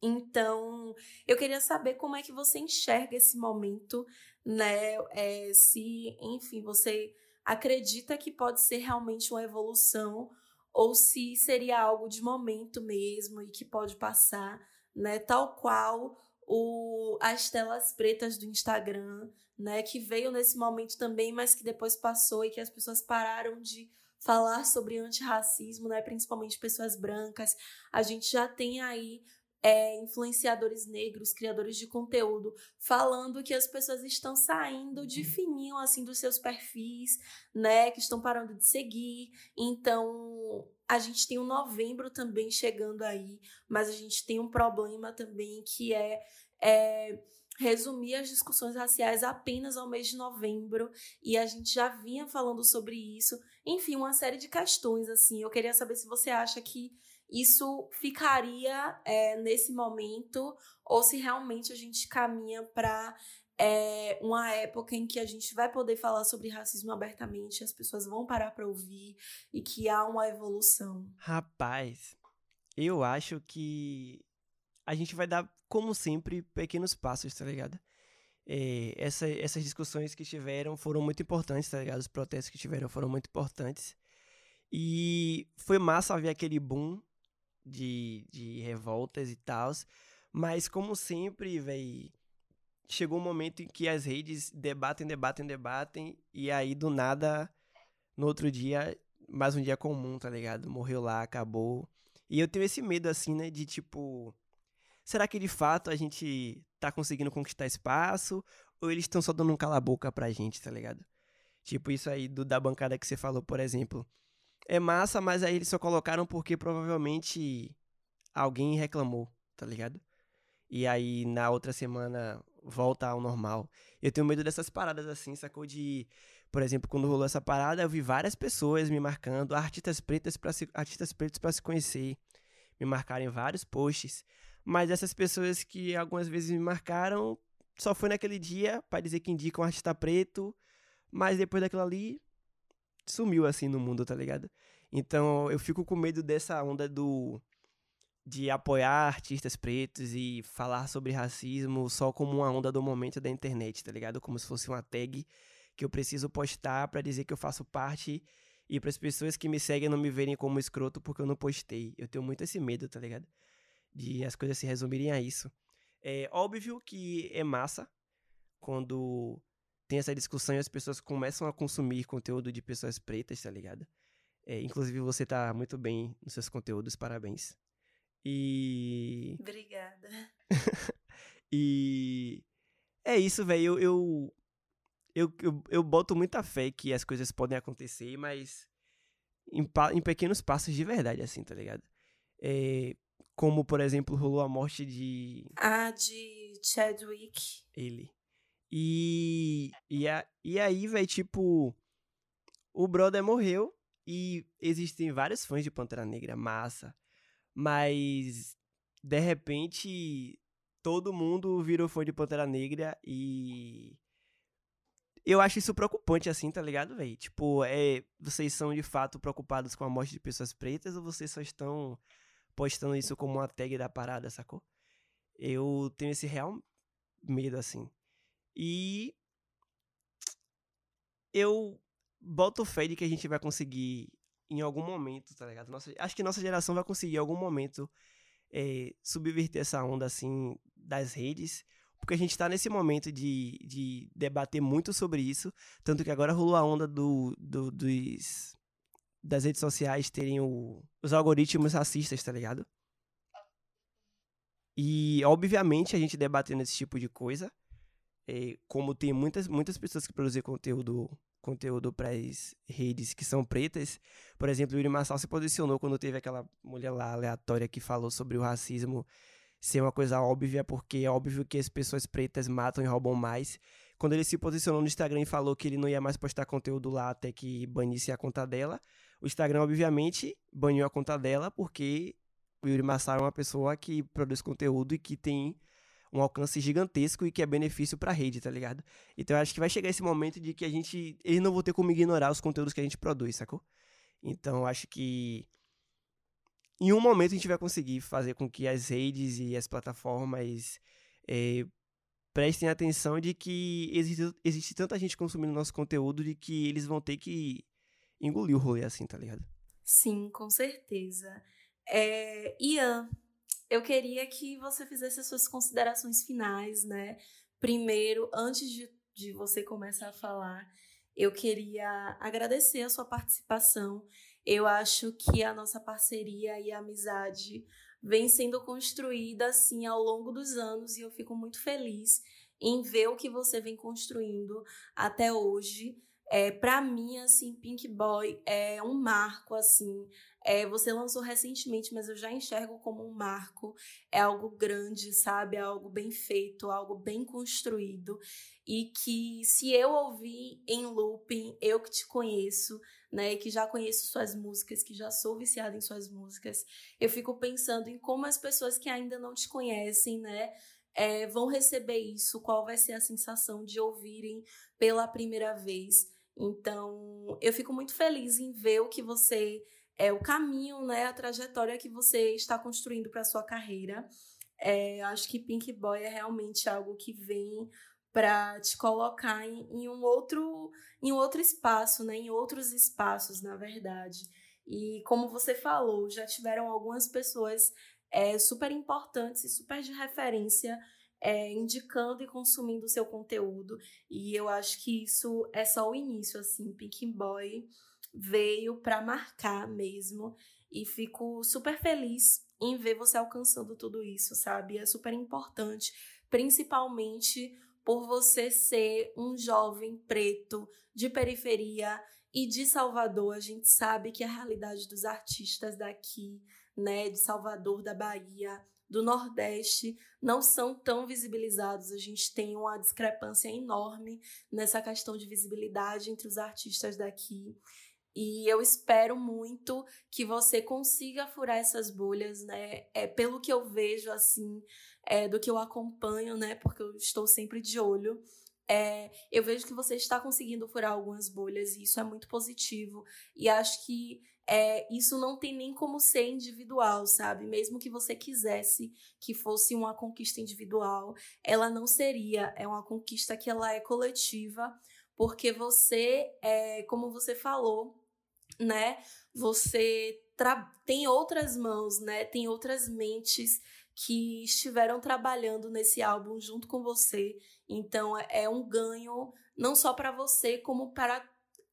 Então, eu queria saber como é que você enxerga esse momento, né? É, se, enfim, você acredita que pode ser realmente uma evolução ou se seria algo de momento mesmo e que pode passar, né? Tal qual o, as telas pretas do Instagram, né? Que veio nesse momento também, mas que depois passou e que as pessoas pararam de falar sobre antirracismo, né? Principalmente pessoas brancas. A gente já tem aí é, influenciadores negros, criadores de conteúdo, falando que as pessoas estão saindo de fininho assim dos seus perfis, né? Que estão parando de seguir. Então, a gente tem um novembro também chegando aí, mas a gente tem um problema também que é, é resumir as discussões raciais apenas ao mês de novembro e a gente já vinha falando sobre isso. Enfim, uma série de questões assim. Eu queria saber se você acha que isso ficaria é, nesse momento ou se realmente a gente caminha para é, uma época em que a gente vai poder falar sobre racismo abertamente, as pessoas vão parar para ouvir e que há uma evolução.
Rapaz, eu acho que a gente vai dar, como sempre, pequenos passos, tá ligado? É, essa, essas discussões que tiveram foram muito importantes, tá ligado? Os protestos que tiveram foram muito importantes. E foi massa ver aquele boom de, de revoltas e tal. Mas, como sempre, velho, chegou um momento em que as redes debatem, debatem, debatem. E aí, do nada, no outro dia, mais um dia comum, tá ligado? Morreu lá, acabou. E eu tenho esse medo, assim, né? De tipo. Será que de fato a gente tá conseguindo conquistar espaço? Ou eles estão só dando um cala-boca pra gente, tá ligado? Tipo, isso aí do, da bancada que você falou, por exemplo é massa, mas aí eles só colocaram porque provavelmente alguém reclamou, tá ligado? E aí na outra semana volta ao normal. Eu tenho medo dessas paradas assim, sacou? De, por exemplo, quando rolou essa parada, eu vi várias pessoas me marcando, artistas pretas para se, artistas pretos para se conhecer, me marcaram em vários posts. Mas essas pessoas que algumas vezes me marcaram, só foi naquele dia para dizer que indicam um artista preto, mas depois daquilo ali sumiu assim no mundo, tá ligado? Então eu fico com medo dessa onda do de apoiar artistas pretos e falar sobre racismo só como uma onda do momento da internet, tá ligado? Como se fosse uma tag que eu preciso postar para dizer que eu faço parte e para as pessoas que me seguem não me verem como escroto porque eu não postei. Eu tenho muito esse medo, tá ligado? De as coisas se resumirem a isso. É óbvio que é massa quando tem essa discussão e as pessoas começam a consumir conteúdo de pessoas pretas, tá ligado? É, inclusive, você tá muito bem nos seus conteúdos, parabéns.
E. Obrigada.
e. É isso, velho. Eu, eu, eu, eu, eu boto muita fé que as coisas podem acontecer, mas em, em pequenos passos de verdade, assim, tá ligado? É, como, por exemplo, rolou a morte de.
Ah, de Chadwick.
Ele. E, e, a, e aí, velho, tipo, o brother morreu e existem vários fãs de Pantera Negra, massa. Mas, de repente, todo mundo virou fã de Pantera Negra e. Eu acho isso preocupante, assim, tá ligado, velho? Tipo, é, vocês são de fato preocupados com a morte de pessoas pretas ou vocês só estão postando isso como uma tag da parada, sacou? Eu tenho esse real medo, assim. E eu boto fé de que a gente vai conseguir em algum momento, tá ligado? Nossa, acho que nossa geração vai conseguir em algum momento é, subverter essa onda, assim, das redes, porque a gente tá nesse momento de, de debater muito sobre isso, tanto que agora rolou a onda do, do dos, das redes sociais terem o, os algoritmos racistas, tá ligado? E, obviamente, a gente debatendo esse tipo de coisa, é, como tem muitas, muitas pessoas que produzem conteúdo conteúdo para as redes que são pretas, por exemplo, o Yuri Marçal se posicionou quando teve aquela mulher lá aleatória que falou sobre o racismo ser uma coisa óbvia, porque é óbvio que as pessoas pretas matam e roubam mais. Quando ele se posicionou no Instagram e falou que ele não ia mais postar conteúdo lá até que banisse a conta dela, o Instagram, obviamente, baniu a conta dela, porque o Yuri Marçal é uma pessoa que produz conteúdo e que tem um alcance gigantesco e que é benefício para a rede, tá ligado? Então eu acho que vai chegar esse momento de que a gente. Eles não vão ter como ignorar os conteúdos que a gente produz, sacou? Então eu acho que. Em um momento a gente vai conseguir fazer com que as redes e as plataformas é, prestem atenção de que existe, existe tanta gente consumindo nosso conteúdo de que eles vão ter que engolir o rolê assim, tá ligado?
Sim, com certeza. É, Ian, eu queria que você fizesse as suas considerações finais, né? Primeiro, antes de, de você começar a falar, eu queria agradecer a sua participação. Eu acho que a nossa parceria e amizade vem sendo construída assim ao longo dos anos e eu fico muito feliz em ver o que você vem construindo até hoje. É, para mim, assim, Pink Boy é um marco, assim. É, você lançou recentemente, mas eu já enxergo como um marco. É algo grande, sabe? É algo bem feito, algo bem construído. E que se eu ouvir em looping, eu que te conheço, né? Que já conheço suas músicas, que já sou viciada em suas músicas, eu fico pensando em como as pessoas que ainda não te conhecem, né? É, vão receber isso, qual vai ser a sensação de ouvirem pela primeira vez. Então, eu fico muito feliz em ver o que você é o caminho, né, a trajetória que você está construindo para sua carreira. É, acho que Pink Boy é realmente algo que vem para te colocar em, em, um outro em outro espaço, né, em outros espaços, na verdade. E como você falou, já tiveram algumas pessoas é, super importantes e super de referência é, indicando e consumindo o seu conteúdo. E eu acho que isso é só o início, assim. Pink Boy veio para marcar mesmo. E fico super feliz em ver você alcançando tudo isso, sabe? É super importante, principalmente por você ser um jovem preto de periferia e de Salvador. A gente sabe que a realidade dos artistas daqui, né, de Salvador, da Bahia, do Nordeste, não são tão visibilizados. A gente tem uma discrepância enorme nessa questão de visibilidade entre os artistas daqui. E eu espero muito que você consiga furar essas bolhas, né? É, pelo que eu vejo, assim, é, do que eu acompanho, né? Porque eu estou sempre de olho. É, eu vejo que você está conseguindo furar algumas bolhas e isso é muito positivo. E acho que é, isso não tem nem como ser individual, sabe? Mesmo que você quisesse que fosse uma conquista individual, ela não seria. É uma conquista que ela é coletiva, porque você, é, como você falou, né? Você tem outras mãos, né? Tem outras mentes que estiveram trabalhando nesse álbum junto com você. Então é, é um ganho não só para você, como para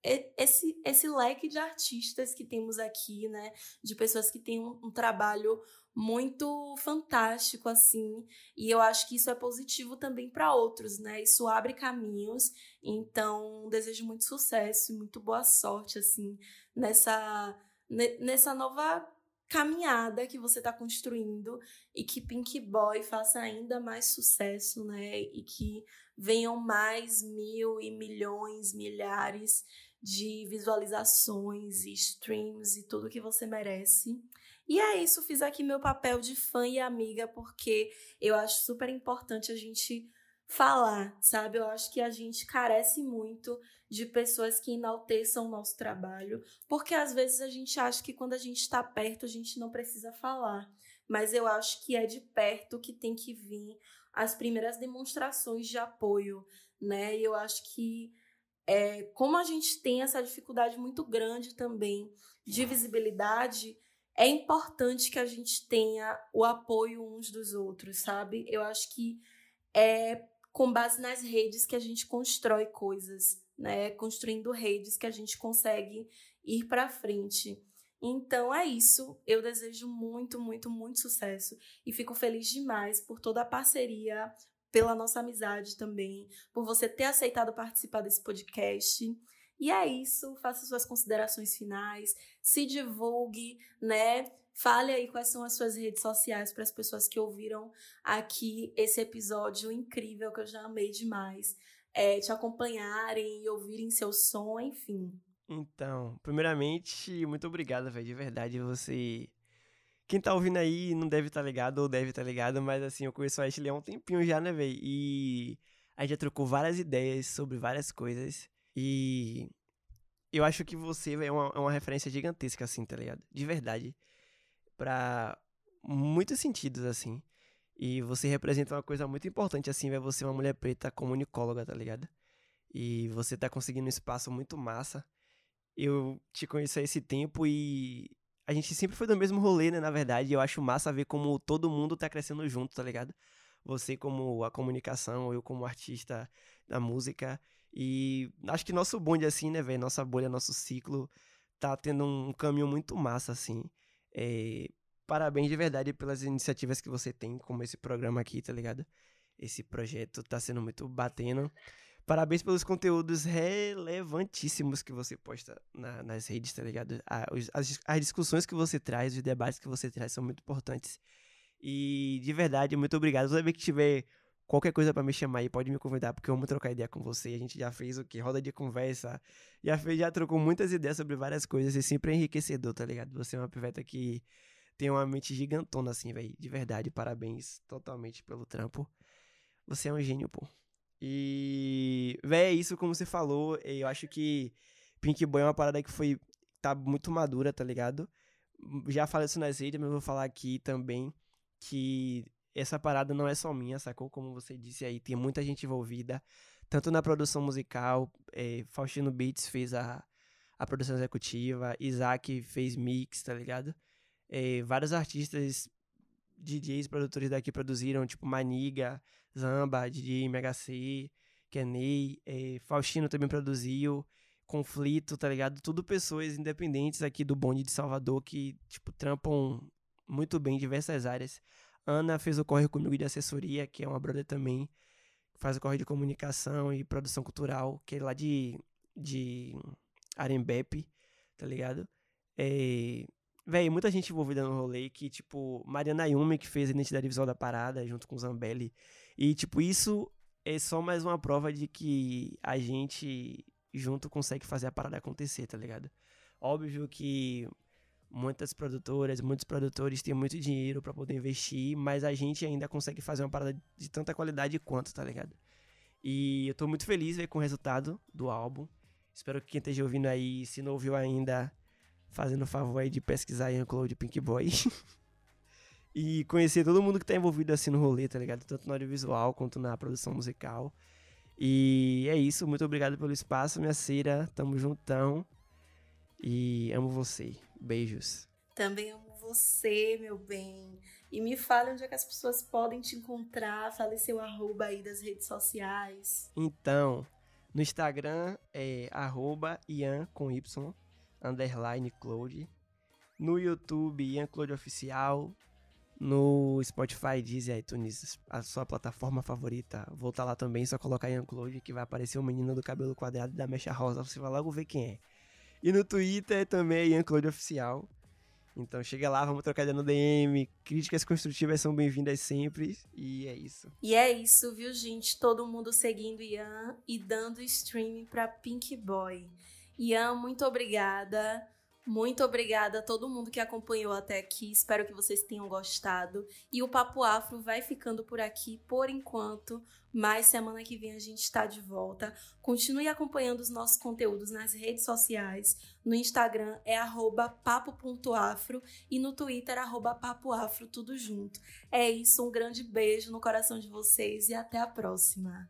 esse, esse leque de artistas que temos aqui, né? De pessoas que têm um, um trabalho muito fantástico assim, e eu acho que isso é positivo também para outros, né? Isso abre caminhos. Então, desejo muito sucesso e muito boa sorte assim nessa nessa nova caminhada que você está construindo e que Pink Boy faça ainda mais sucesso, né? E que venham mais mil e milhões, milhares de visualizações e streams e tudo que você merece. E é isso, fiz aqui meu papel de fã e amiga, porque eu acho super importante a gente falar, sabe? Eu acho que a gente carece muito de pessoas que enalteçam o nosso trabalho, porque às vezes a gente acha que quando a gente está perto a gente não precisa falar, mas eu acho que é de perto que tem que vir as primeiras demonstrações de apoio, né? E eu acho que é, como a gente tem essa dificuldade muito grande também de visibilidade, é importante que a gente tenha o apoio uns dos outros, sabe? Eu acho que é com base nas redes que a gente constrói coisas, né? Construindo redes que a gente consegue ir para frente. Então é isso. Eu desejo muito, muito, muito sucesso e fico feliz demais por toda a parceria, pela nossa amizade também, por você ter aceitado participar desse podcast. E é isso, faça suas considerações finais, se divulgue, né? Fale aí quais são as suas redes sociais para as pessoas que ouviram aqui esse episódio incrível que eu já amei demais. É, te acompanharem e ouvirem seu som, enfim.
Então, primeiramente, muito obrigado, velho, de verdade. Você. Quem tá ouvindo aí não deve estar tá ligado ou deve estar tá ligado, mas assim, eu conheço a Ashley há um tempinho já, né, velho? E a gente já trocou várias ideias sobre várias coisas. E eu acho que você é uma, é uma referência gigantesca, assim, tá ligado? De verdade. Pra muitos sentidos, assim. E você representa uma coisa muito importante, assim, vai você é uma mulher preta comunicóloga, tá ligado? E você tá conseguindo um espaço muito massa. Eu te conheço há esse tempo e a gente sempre foi do mesmo rolê, né, na verdade. Eu acho massa ver como todo mundo tá crescendo junto, tá ligado? Você como a comunicação, eu como artista da música. E acho que nosso bonde, assim, né, velho? Nossa bolha, nosso ciclo tá tendo um caminho muito massa, assim. É, parabéns de verdade pelas iniciativas que você tem, como esse programa aqui, tá ligado? Esse projeto tá sendo muito batendo. Parabéns pelos conteúdos relevantíssimos que você posta na, nas redes, tá ligado? As, as discussões que você traz, os debates que você traz são muito importantes. E de verdade, muito obrigado. Toda vez que tiver qualquer coisa para me chamar aí, pode me convidar, porque eu amo trocar ideia com você. A gente já fez o que? Roda de conversa. Já fez, já trocou muitas ideias sobre várias coisas e sempre é enriquecedor, tá ligado? Você é uma piveta que tem uma mente gigantona, assim, velho. De verdade, parabéns totalmente pelo trampo. Você é um gênio, pô. E, véi, é isso como você falou. Eu acho que Pink Boy é uma parada que foi. tá muito madura, tá ligado? Já falei isso nas redes, mas vou falar aqui também que essa parada não é só minha, sacou? Como você disse aí, tem muita gente envolvida, tanto na produção musical, é, Faustino Beats fez a, a produção executiva, Isaac fez mix, tá ligado? É, vários artistas, DJs, produtores daqui produziram, tipo Maniga, Zamba, DJ MHC, Kenny, é, Faustino também produziu, Conflito, tá ligado? Tudo pessoas independentes aqui do bonde de Salvador que, tipo, trampam muito bem em diversas áreas. Ana fez o corre comigo de assessoria, que é uma brother também, faz o corre de comunicação e produção cultural, que é lá de, de Arembepe, tá ligado? É, Véi, muita gente envolvida no rolê, que, tipo, Mariana Yumi, que fez a identidade visual da parada, junto com Zambelli. E, tipo, isso é só mais uma prova de que a gente junto consegue fazer a parada acontecer, tá ligado? Óbvio que muitas produtoras, muitos produtores têm muito dinheiro para poder investir, mas a gente ainda consegue fazer uma parada de tanta qualidade quanto, tá ligado? E eu tô muito feliz véio, com o resultado do álbum. Espero que quem esteja ouvindo aí, se não ouviu ainda, fazendo o favor aí de pesquisar em Cloud Pink Boy. e conhecer todo mundo que tá envolvido assim no rolê, tá ligado? Tanto no audiovisual quanto na produção musical. E é isso, muito obrigado pelo espaço, minha cera. Tamo juntão. E amo você. Beijos.
Também amo você, meu bem. E me fale onde é que as pessoas podem te encontrar. Fale seu arroba aí das redes sociais.
Então, no Instagram é arroba Ian com Y, underline Cloud. No YouTube, Ian Cloud Oficial. No Spotify, Deezer, iTunes, a sua plataforma favorita. Vou estar lá também, só colocar Ian Cloud que vai aparecer o menino do cabelo quadrado e da mecha rosa. Você vai logo ver quem é. E no Twitter também é Ian Claude Oficial. Então chega lá, vamos trocar ideia no DM. Críticas construtivas são bem-vindas sempre. E é isso.
E é isso, viu, gente? Todo mundo seguindo Ian e dando streaming para Pink Boy. Ian, muito obrigada. Muito obrigada a todo mundo que acompanhou até aqui. Espero que vocês tenham gostado. E o Papo Afro vai ficando por aqui por enquanto. Mas semana que vem a gente está de volta. Continue acompanhando os nossos conteúdos nas redes sociais. No Instagram é papo.afro e no Twitter papoafro, tudo junto. É isso, um grande beijo no coração de vocês e até a próxima.